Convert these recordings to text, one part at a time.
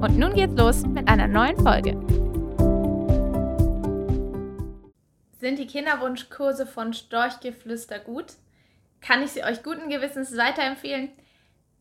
Und nun geht's los mit einer neuen Folge. Sind die Kinderwunschkurse von Storchgeflüster gut? Kann ich sie euch guten Gewissens weiterempfehlen?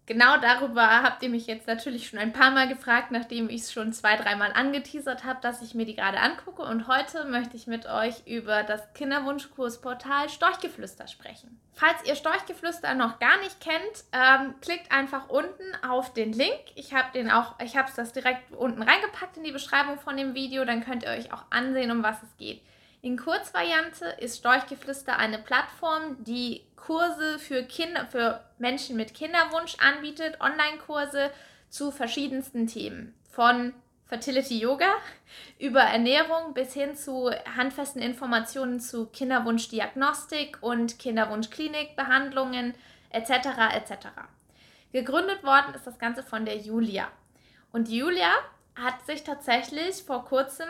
Genau darüber habt ihr mich jetzt natürlich schon ein paar Mal gefragt, nachdem ich es schon zwei, dreimal angeteasert habe, dass ich mir die gerade angucke. Und heute möchte ich mit euch über das Kinderwunschkursportal Storchgeflüster sprechen. Falls ihr Storchgeflüster noch gar nicht kennt, ähm, klickt einfach unten auf den Link. Ich habe den auch, ich habe es das direkt unten reingepackt in die Beschreibung von dem Video. Dann könnt ihr euch auch ansehen, um was es geht. In Kurzvariante ist Storchgeflüster eine Plattform, die Kurse für Kinder, für Menschen mit Kinderwunsch anbietet, Online-Kurse zu verschiedensten Themen. Von Fertility Yoga über Ernährung bis hin zu handfesten Informationen zu Kinderwunschdiagnostik und Kinderwunschklinikbehandlungen etc. etc. Gegründet worden ist das Ganze von der Julia. Und Julia hat sich tatsächlich vor kurzem,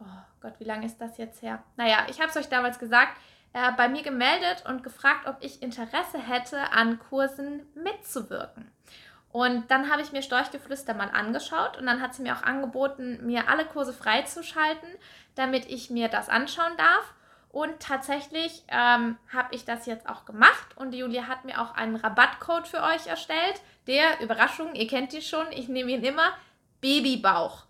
oh Gott, wie lange ist das jetzt her? Naja, ich habe es euch damals gesagt, äh, bei mir gemeldet und gefragt, ob ich Interesse hätte, an Kursen mitzuwirken. Und dann habe ich mir Storchgeflüster mal angeschaut und dann hat sie mir auch angeboten, mir alle Kurse freizuschalten, damit ich mir das anschauen darf. Und tatsächlich ähm, habe ich das jetzt auch gemacht und Julia hat mir auch einen Rabattcode für euch erstellt. Der, Überraschung, ihr kennt die schon, ich nehme ihn immer, Babybauch.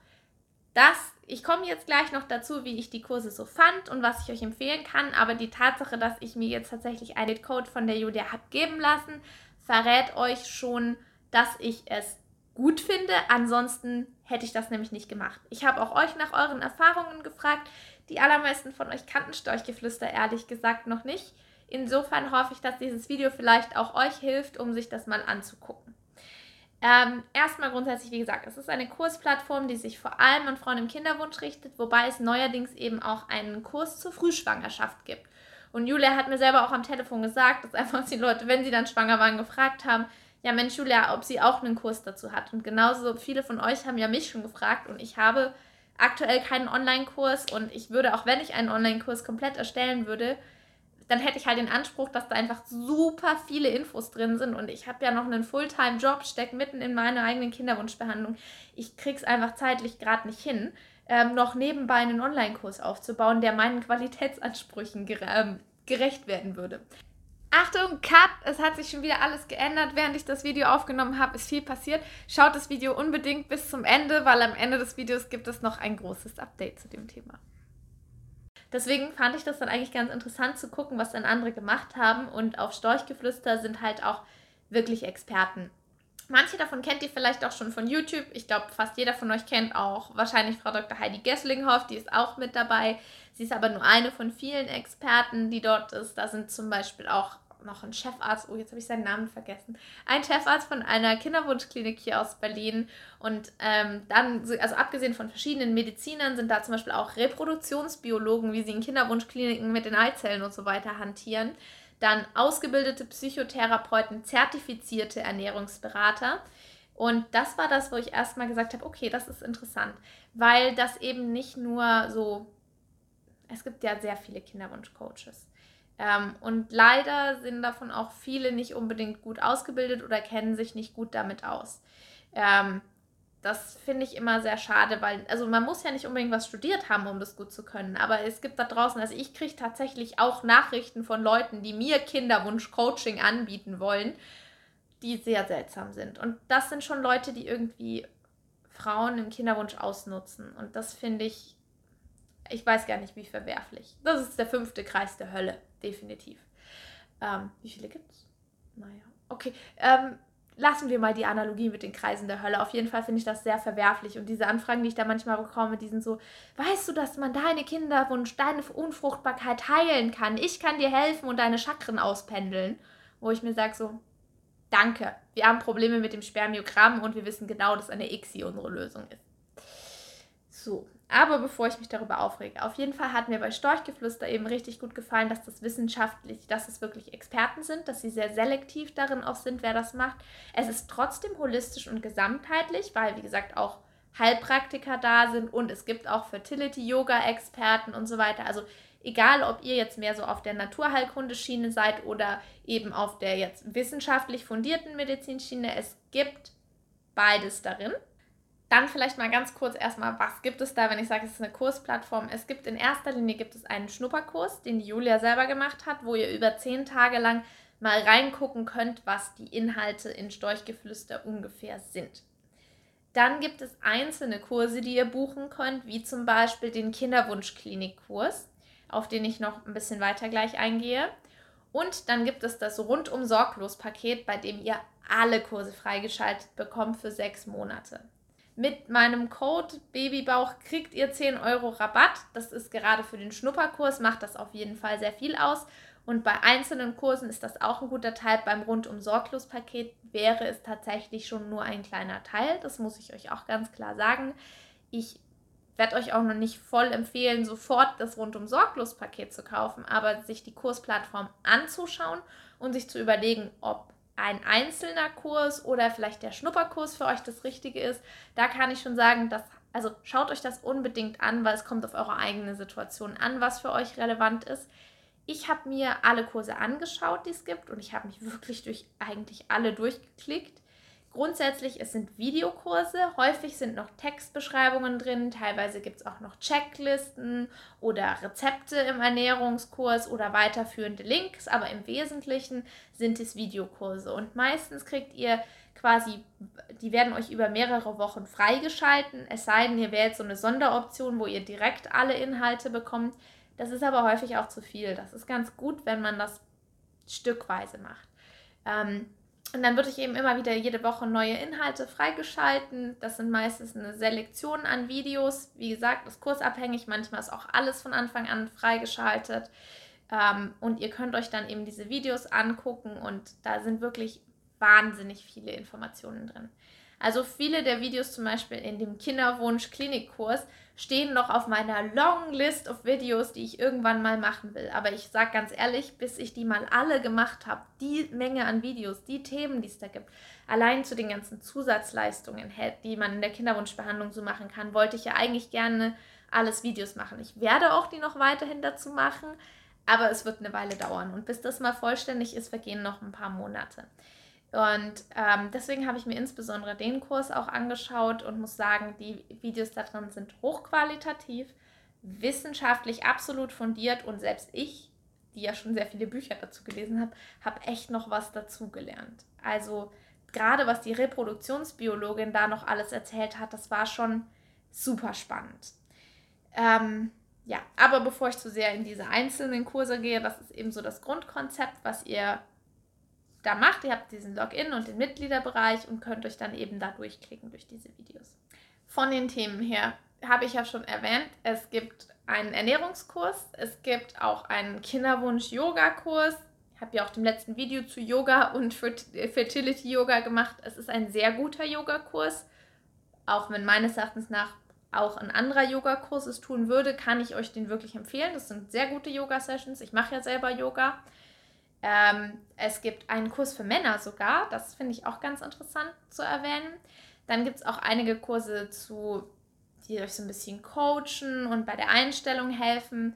Das ich komme jetzt gleich noch dazu, wie ich die Kurse so fand und was ich euch empfehlen kann, aber die Tatsache, dass ich mir jetzt tatsächlich einen Code von der Julia habe geben lassen, verrät euch schon, dass ich es gut finde. Ansonsten hätte ich das nämlich nicht gemacht. Ich habe auch euch nach euren Erfahrungen gefragt. Die allermeisten von euch kannten Storchgeflüster ehrlich gesagt noch nicht. Insofern hoffe ich, dass dieses Video vielleicht auch euch hilft, um sich das mal anzugucken. Ähm, erstmal grundsätzlich, wie gesagt, es ist eine Kursplattform, die sich vor allem an Frauen im Kinderwunsch richtet, wobei es neuerdings eben auch einen Kurs zur Frühschwangerschaft gibt. Und Julia hat mir selber auch am Telefon gesagt, dass einfach die Leute, wenn sie dann schwanger waren, gefragt haben, ja Mensch Julia, ob sie auch einen Kurs dazu hat. Und genauso viele von euch haben ja mich schon gefragt und ich habe aktuell keinen Online-Kurs und ich würde, auch wenn ich einen Online-Kurs komplett erstellen würde, dann hätte ich halt den Anspruch, dass da einfach super viele Infos drin sind und ich habe ja noch einen Fulltime-Job, stecke mitten in meiner eigenen Kinderwunschbehandlung. Ich krieg's einfach zeitlich gerade nicht hin, ähm, noch nebenbei einen Online-Kurs aufzubauen, der meinen Qualitätsansprüchen gere ähm, gerecht werden würde. Achtung, Cut! Es hat sich schon wieder alles geändert. Während ich das Video aufgenommen habe, ist viel passiert. Schaut das Video unbedingt bis zum Ende, weil am Ende des Videos gibt es noch ein großes Update zu dem Thema. Deswegen fand ich das dann eigentlich ganz interessant zu gucken, was dann andere gemacht haben. Und auf Storchgeflüster sind halt auch wirklich Experten. Manche davon kennt ihr vielleicht auch schon von YouTube. Ich glaube, fast jeder von euch kennt auch wahrscheinlich Frau Dr. Heidi Gesslinghoff, die ist auch mit dabei. Sie ist aber nur eine von vielen Experten, die dort ist. Da sind zum Beispiel auch noch ein Chefarzt, oh, jetzt habe ich seinen Namen vergessen, ein Chefarzt von einer Kinderwunschklinik hier aus Berlin. Und ähm, dann, also abgesehen von verschiedenen Medizinern, sind da zum Beispiel auch Reproduktionsbiologen, wie sie in Kinderwunschkliniken mit den Eizellen und so weiter hantieren. Dann ausgebildete Psychotherapeuten, zertifizierte Ernährungsberater. Und das war das, wo ich erstmal gesagt habe, okay, das ist interessant, weil das eben nicht nur so, es gibt ja sehr viele Kinderwunschcoaches. Ähm, und leider sind davon auch viele nicht unbedingt gut ausgebildet oder kennen sich nicht gut damit aus. Ähm, das finde ich immer sehr schade, weil, also man muss ja nicht unbedingt was studiert haben, um das gut zu können. Aber es gibt da draußen, also ich kriege tatsächlich auch Nachrichten von Leuten, die mir Kinderwunsch-Coaching anbieten wollen, die sehr seltsam sind. Und das sind schon Leute, die irgendwie Frauen im Kinderwunsch ausnutzen. Und das finde ich, ich weiß gar nicht, wie verwerflich. Das ist der fünfte Kreis der Hölle definitiv. Ähm, wie viele gibt es? Naja, okay. Ähm, lassen wir mal die Analogie mit den Kreisen der Hölle. Auf jeden Fall finde ich das sehr verwerflich. Und diese Anfragen, die ich da manchmal bekomme, die sind so, weißt du, dass man deine Kinderwunsch, deine Unfruchtbarkeit heilen kann? Ich kann dir helfen und deine Chakren auspendeln. Wo ich mir sage so, danke, wir haben Probleme mit dem Spermiogramm und wir wissen genau, dass eine ICSI unsere Lösung ist. So, aber bevor ich mich darüber aufrege, auf jeden Fall hat mir bei Storchgeflüster eben richtig gut gefallen, dass das wissenschaftlich, dass es wirklich Experten sind, dass sie sehr selektiv darin auch sind, wer das macht. Es ist trotzdem holistisch und gesamtheitlich, weil, wie gesagt, auch Heilpraktiker da sind und es gibt auch Fertility-Yoga-Experten und so weiter. Also egal, ob ihr jetzt mehr so auf der Naturheilkundeschiene seid oder eben auf der jetzt wissenschaftlich fundierten Medizinschiene, es gibt beides darin. Dann vielleicht mal ganz kurz erstmal, was gibt es da, wenn ich sage, es ist eine Kursplattform? Es gibt in erster Linie gibt es einen Schnupperkurs, den die Julia selber gemacht hat, wo ihr über zehn Tage lang mal reingucken könnt, was die Inhalte in Storchgeflüster ungefähr sind. Dann gibt es einzelne Kurse, die ihr buchen könnt, wie zum Beispiel den Kinderwunschklinikkurs, auf den ich noch ein bisschen weiter gleich eingehe. Und dann gibt es das rundum sorglos Paket, bei dem ihr alle Kurse freigeschaltet bekommt für sechs Monate. Mit meinem Code Babybauch kriegt ihr 10 Euro Rabatt. Das ist gerade für den Schnupperkurs, macht das auf jeden Fall sehr viel aus. Und bei einzelnen Kursen ist das auch ein guter Teil. Beim rundum sorglos Paket wäre es tatsächlich schon nur ein kleiner Teil. Das muss ich euch auch ganz klar sagen. Ich werde euch auch noch nicht voll empfehlen, sofort das rundum sorglos Paket zu kaufen, aber sich die Kursplattform anzuschauen und sich zu überlegen, ob ein einzelner Kurs oder vielleicht der Schnupperkurs für euch das Richtige ist, da kann ich schon sagen, dass, also schaut euch das unbedingt an, weil es kommt auf eure eigene Situation an, was für euch relevant ist. Ich habe mir alle Kurse angeschaut, die es gibt und ich habe mich wirklich durch eigentlich alle durchgeklickt. Grundsätzlich, es sind Videokurse, häufig sind noch Textbeschreibungen drin, teilweise gibt es auch noch Checklisten oder Rezepte im Ernährungskurs oder weiterführende Links, aber im Wesentlichen sind es Videokurse und meistens kriegt ihr quasi, die werden euch über mehrere Wochen freigeschalten, es sei denn, ihr wählt so eine Sonderoption, wo ihr direkt alle Inhalte bekommt. Das ist aber häufig auch zu viel. Das ist ganz gut, wenn man das stückweise macht. Ähm, und dann würde ich eben immer wieder jede Woche neue Inhalte freigeschalten. Das sind meistens eine Selektion an Videos. Wie gesagt, ist kursabhängig. Manchmal ist auch alles von Anfang an freigeschaltet. Ähm, und ihr könnt euch dann eben diese Videos angucken und da sind wirklich wahnsinnig viele Informationen drin. Also viele der Videos zum Beispiel in dem Kinderwunsch-Klinikkurs stehen noch auf meiner Long List of Videos, die ich irgendwann mal machen will. Aber ich sage ganz ehrlich, bis ich die mal alle gemacht habe, die Menge an Videos, die Themen, die es da gibt, allein zu den ganzen Zusatzleistungen, die man in der Kinderwunschbehandlung so machen kann, wollte ich ja eigentlich gerne alles Videos machen. Ich werde auch die noch weiterhin dazu machen, aber es wird eine Weile dauern. Und bis das mal vollständig ist, vergehen noch ein paar Monate. Und ähm, deswegen habe ich mir insbesondere den Kurs auch angeschaut und muss sagen, die Videos da drin sind hochqualitativ, wissenschaftlich absolut fundiert und selbst ich, die ja schon sehr viele Bücher dazu gelesen habe, habe echt noch was dazu gelernt. Also gerade was die Reproduktionsbiologin da noch alles erzählt hat, das war schon super spannend. Ähm, ja, aber bevor ich zu sehr in diese einzelnen Kurse gehe, das ist eben so das Grundkonzept, was ihr da macht. Ihr habt diesen Login und den Mitgliederbereich und könnt euch dann eben da durchklicken durch diese Videos. Von den Themen her habe ich ja schon erwähnt, es gibt einen Ernährungskurs, es gibt auch einen Kinderwunsch-Yoga-Kurs. Ich habe ja auch im letzten Video zu Yoga und Fertility Yoga gemacht. Es ist ein sehr guter Yoga-Kurs. Auch wenn meines Erachtens nach auch ein anderer Yoga-Kurs es tun würde, kann ich euch den wirklich empfehlen. Das sind sehr gute Yoga-Sessions. Ich mache ja selber Yoga. Ähm, es gibt einen Kurs für Männer sogar, das finde ich auch ganz interessant zu erwähnen. Dann gibt es auch einige Kurse zu, die euch so ein bisschen coachen und bei der Einstellung helfen.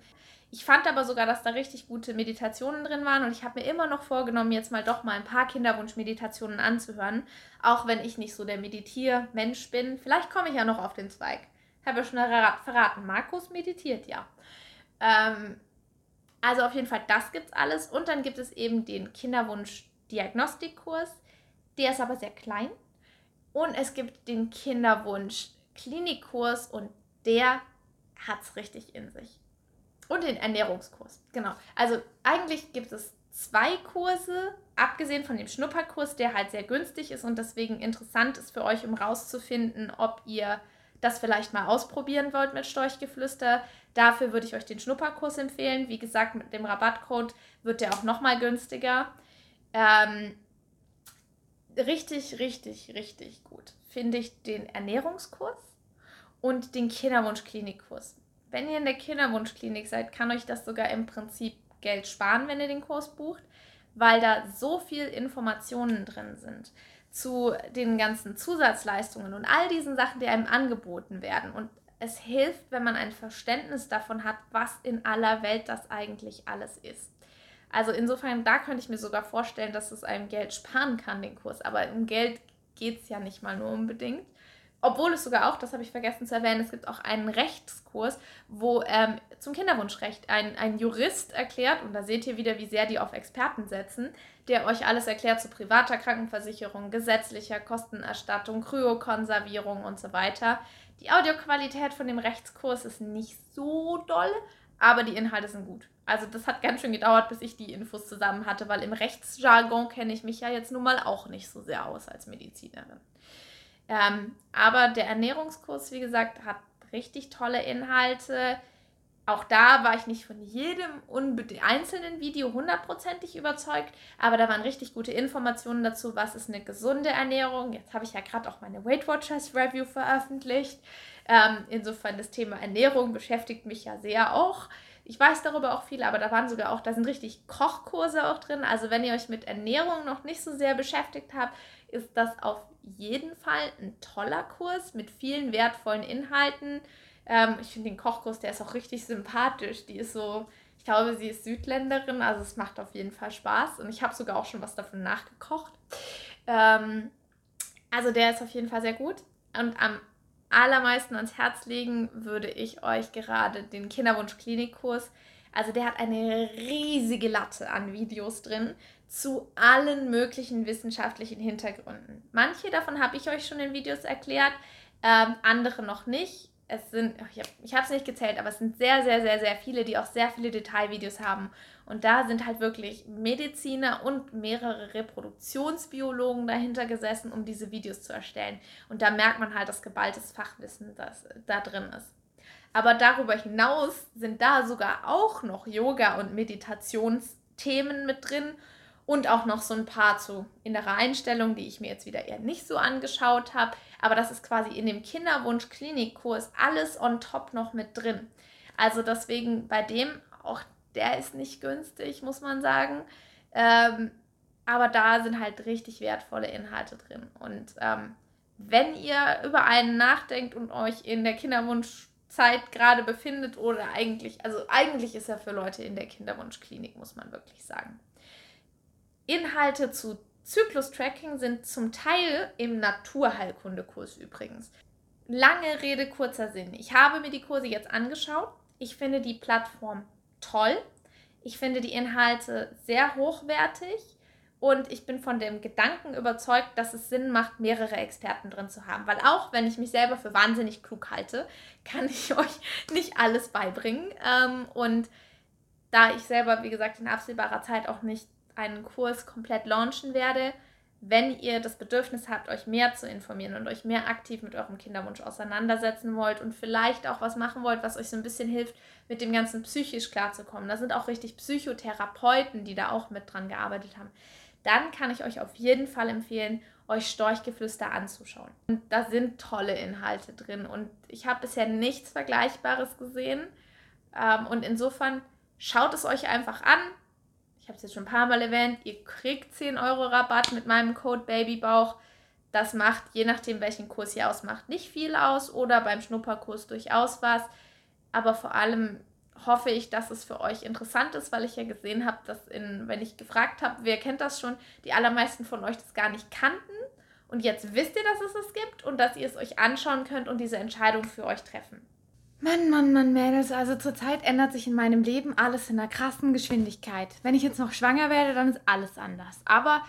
Ich fand aber sogar, dass da richtig gute Meditationen drin waren und ich habe mir immer noch vorgenommen, jetzt mal doch mal ein paar Kinderwunsch-Meditationen anzuhören, auch wenn ich nicht so der Meditiermensch bin. Vielleicht komme ich ja noch auf den Zweig. Habe ja schon verraten, Markus meditiert ja. Ähm, also auf jeden Fall, das gibt es alles. Und dann gibt es eben den Kinderwunsch-Diagnostikkurs. Der ist aber sehr klein. Und es gibt den Kinderwunsch-Klinikkurs und der hat es richtig in sich. Und den Ernährungskurs. Genau. Also eigentlich gibt es zwei Kurse, abgesehen von dem Schnupperkurs, der halt sehr günstig ist und deswegen interessant ist für euch, um rauszufinden, ob ihr das vielleicht mal ausprobieren wollt mit Storchgeflüster, dafür würde ich euch den Schnupperkurs empfehlen. Wie gesagt, mit dem Rabattcode wird der auch nochmal günstiger. Ähm, richtig, richtig, richtig gut finde ich den Ernährungskurs. und den Kinderwunschklinikkurs. Wenn ihr in der Kinderwunschklinik seid, kann euch das sogar im Prinzip Geld sparen, wenn ihr den Kurs bucht, weil da so viel Informationen drin sind zu den ganzen Zusatzleistungen und all diesen Sachen, die einem angeboten werden. Und es hilft, wenn man ein Verständnis davon hat, was in aller Welt das eigentlich alles ist. Also insofern, da könnte ich mir sogar vorstellen, dass es einem Geld sparen kann, den Kurs. Aber um Geld geht es ja nicht mal nur unbedingt. Obwohl es sogar auch, das habe ich vergessen zu erwähnen, es gibt auch einen Rechtskurs, wo ähm, zum Kinderwunschrecht ein, ein Jurist erklärt, und da seht ihr wieder, wie sehr die auf Experten setzen, der euch alles erklärt zu privater Krankenversicherung, gesetzlicher Kostenerstattung, Kryokonservierung und so weiter. Die Audioqualität von dem Rechtskurs ist nicht so doll, aber die Inhalte sind gut. Also das hat ganz schön gedauert, bis ich die Infos zusammen hatte, weil im Rechtsjargon kenne ich mich ja jetzt nun mal auch nicht so sehr aus als Medizinerin. Ähm, aber der Ernährungskurs, wie gesagt, hat richtig tolle Inhalte. Auch da war ich nicht von jedem einzelnen Video hundertprozentig überzeugt, aber da waren richtig gute Informationen dazu, was ist eine gesunde Ernährung. Jetzt habe ich ja gerade auch meine Weight Watchers Review veröffentlicht. Ähm, insofern das Thema Ernährung beschäftigt mich ja sehr auch. Ich weiß darüber auch viel, aber da waren sogar auch, da sind richtig Kochkurse auch drin. Also wenn ihr euch mit Ernährung noch nicht so sehr beschäftigt habt, ist das auf jeden Fall ein toller Kurs mit vielen wertvollen Inhalten. Ähm, ich finde den Kochkurs, der ist auch richtig sympathisch. Die ist so, ich glaube, sie ist Südländerin, also es macht auf jeden Fall Spaß. Und ich habe sogar auch schon was davon nachgekocht. Ähm, also der ist auf jeden Fall sehr gut. Und am allermeisten ans Herz legen würde ich euch gerade den Kinderwunsch-Klinikkurs. Also der hat eine riesige Latte an Videos drin zu allen möglichen wissenschaftlichen Hintergründen. Manche davon habe ich euch schon in Videos erklärt, ähm, andere noch nicht. Es sind, ich habe es nicht gezählt, aber es sind sehr, sehr, sehr, sehr viele, die auch sehr viele Detailvideos haben. Und da sind halt wirklich Mediziner und mehrere Reproduktionsbiologen dahinter gesessen, um diese Videos zu erstellen. Und da merkt man halt das geballtes Fachwissen, das da drin ist. Aber darüber hinaus sind da sogar auch noch Yoga- und Meditationsthemen mit drin und auch noch so ein paar zu innerer Einstellung, die ich mir jetzt wieder eher nicht so angeschaut habe. Aber das ist quasi in dem Kinderwunsch-Klinikkurs alles on top noch mit drin. Also deswegen bei dem, auch der ist nicht günstig, muss man sagen. Ähm, aber da sind halt richtig wertvolle Inhalte drin. Und ähm, wenn ihr über einen nachdenkt und euch in der Kinderwunschzeit gerade befindet oder eigentlich, also eigentlich ist er für Leute in der Kinderwunschklinik, muss man wirklich sagen. Inhalte zu Zyklus-Tracking sind zum Teil im Naturheilkundekurs übrigens. Lange Rede, kurzer Sinn. Ich habe mir die Kurse jetzt angeschaut. Ich finde die Plattform toll. Ich finde die Inhalte sehr hochwertig und ich bin von dem Gedanken überzeugt, dass es Sinn macht, mehrere Experten drin zu haben. Weil auch wenn ich mich selber für wahnsinnig klug halte, kann ich euch nicht alles beibringen. Ähm, und da ich selber, wie gesagt, in absehbarer Zeit auch nicht einen Kurs komplett launchen werde, wenn ihr das Bedürfnis habt, euch mehr zu informieren und euch mehr aktiv mit eurem Kinderwunsch auseinandersetzen wollt und vielleicht auch was machen wollt, was euch so ein bisschen hilft, mit dem Ganzen psychisch klarzukommen. Da sind auch richtig Psychotherapeuten, die da auch mit dran gearbeitet haben. Dann kann ich euch auf jeden Fall empfehlen, euch Storchgeflüster anzuschauen. Und da sind tolle Inhalte drin und ich habe bisher nichts Vergleichbares gesehen. Ähm, und insofern schaut es euch einfach an, ich habe es jetzt schon ein paar Mal erwähnt, ihr kriegt 10 Euro Rabatt mit meinem Code Babybauch. Das macht, je nachdem, welchen Kurs ihr ausmacht, nicht viel aus oder beim Schnupperkurs durchaus was. Aber vor allem hoffe ich, dass es für euch interessant ist, weil ich ja gesehen habe, dass in, wenn ich gefragt habe, wer kennt das schon, die allermeisten von euch das gar nicht kannten. Und jetzt wisst ihr, dass es es gibt und dass ihr es euch anschauen könnt und diese Entscheidung für euch treffen. Mann, Mann, Mann, Mädels, also zurzeit ändert sich in meinem Leben alles in einer krassen Geschwindigkeit. Wenn ich jetzt noch schwanger werde, dann ist alles anders. Aber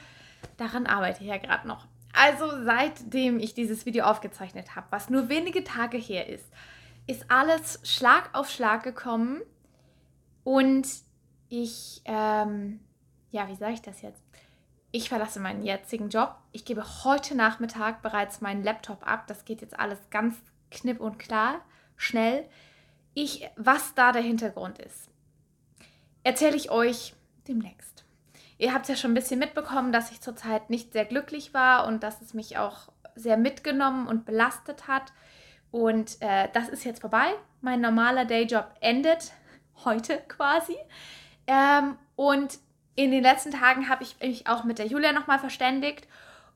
daran arbeite ich ja gerade noch. Also seitdem ich dieses Video aufgezeichnet habe, was nur wenige Tage her ist, ist alles Schlag auf Schlag gekommen und ich, ähm, ja, wie sage ich das jetzt? Ich verlasse meinen jetzigen Job. Ich gebe heute Nachmittag bereits meinen Laptop ab. Das geht jetzt alles ganz knipp und klar schnell. Ich, was da der Hintergrund ist, erzähle ich euch demnächst. Ihr habt ja schon ein bisschen mitbekommen, dass ich zurzeit nicht sehr glücklich war und dass es mich auch sehr mitgenommen und belastet hat. Und äh, das ist jetzt vorbei. Mein normaler Dayjob endet heute quasi. Ähm, und in den letzten Tagen habe ich mich auch mit der Julia nochmal verständigt.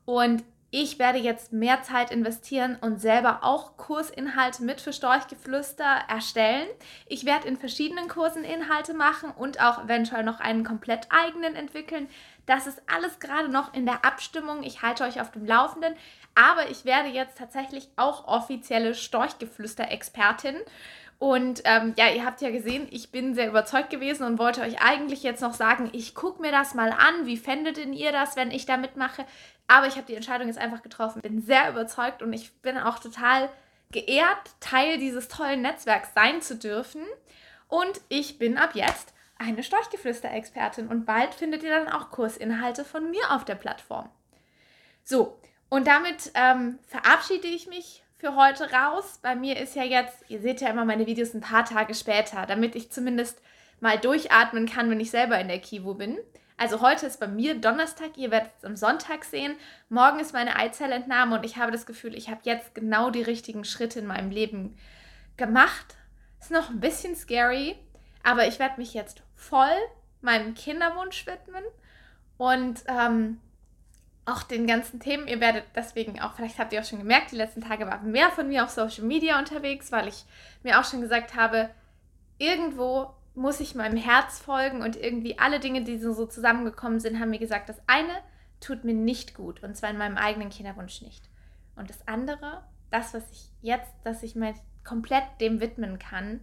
Und ich werde jetzt mehr Zeit investieren und selber auch Kursinhalte mit für Storchgeflüster erstellen. Ich werde in verschiedenen Kursen Inhalte machen und auch eventuell noch einen komplett eigenen entwickeln. Das ist alles gerade noch in der Abstimmung. Ich halte euch auf dem Laufenden. Aber ich werde jetzt tatsächlich auch offizielle Storchgeflüster-Expertin. Und ähm, ja, ihr habt ja gesehen, ich bin sehr überzeugt gewesen und wollte euch eigentlich jetzt noch sagen, ich gucke mir das mal an. Wie fändet denn ihr das, wenn ich da mitmache? Aber ich habe die Entscheidung jetzt einfach getroffen. Bin sehr überzeugt und ich bin auch total geehrt, Teil dieses tollen Netzwerks sein zu dürfen. Und ich bin ab jetzt eine Storchgeflüster-Expertin und bald findet ihr dann auch Kursinhalte von mir auf der Plattform. So, und damit ähm, verabschiede ich mich für heute raus. Bei mir ist ja jetzt, ihr seht ja immer meine Videos ein paar Tage später, damit ich zumindest mal durchatmen kann, wenn ich selber in der Kivo bin. Also heute ist bei mir Donnerstag, ihr werdet es am Sonntag sehen. Morgen ist meine Eizellentnahme und ich habe das Gefühl, ich habe jetzt genau die richtigen Schritte in meinem Leben gemacht. Ist noch ein bisschen scary, aber ich werde mich jetzt voll meinem Kinderwunsch widmen und ähm, auch den ganzen Themen. Ihr werdet deswegen auch, vielleicht habt ihr auch schon gemerkt, die letzten Tage war mehr von mir auf Social Media unterwegs, weil ich mir auch schon gesagt habe, irgendwo muss ich meinem Herz folgen und irgendwie alle Dinge, die so zusammengekommen sind, haben mir gesagt, das eine tut mir nicht gut und zwar in meinem eigenen Kinderwunsch nicht. Und das andere, das, was ich jetzt, dass ich mir komplett dem widmen kann,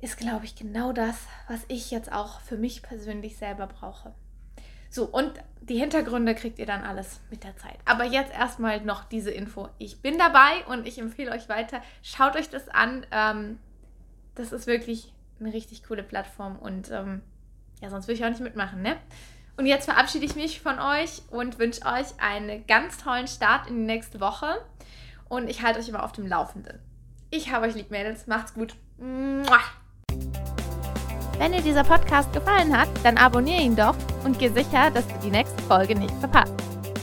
ist, glaube ich, genau das, was ich jetzt auch für mich persönlich selber brauche. So, und die Hintergründe kriegt ihr dann alles mit der Zeit. Aber jetzt erstmal noch diese Info. Ich bin dabei und ich empfehle euch weiter. Schaut euch das an. Ähm, das ist wirklich eine richtig coole Plattform und ähm, ja, sonst würde ich auch nicht mitmachen, ne? Und jetzt verabschiede ich mich von euch und wünsche euch einen ganz tollen Start in die nächste Woche und ich halte euch immer auf dem Laufenden. Ich habe euch lieb, Mädels. Macht's gut. Wenn dir dieser Podcast gefallen hat, dann abonniere ihn doch und geh sicher, dass du die nächste Folge nicht verpasst.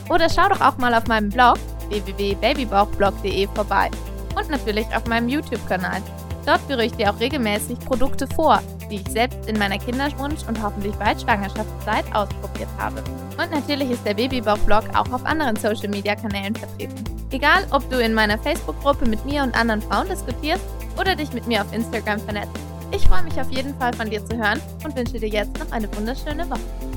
Oder schau doch auch mal auf meinem Blog www.babybauchblog.de vorbei und natürlich auf meinem YouTube-Kanal. Dort führe ich dir auch regelmäßig Produkte vor, die ich selbst in meiner Kinderwunsch- und hoffentlich bald Schwangerschaftszeit ausprobiert habe. Und natürlich ist der Babybauch-Blog auch auf anderen Social-Media-Kanälen vertreten. Egal, ob du in meiner Facebook-Gruppe mit mir und anderen Frauen diskutierst oder dich mit mir auf Instagram vernetzt. Ich freue mich auf jeden Fall von dir zu hören und wünsche dir jetzt noch eine wunderschöne Woche.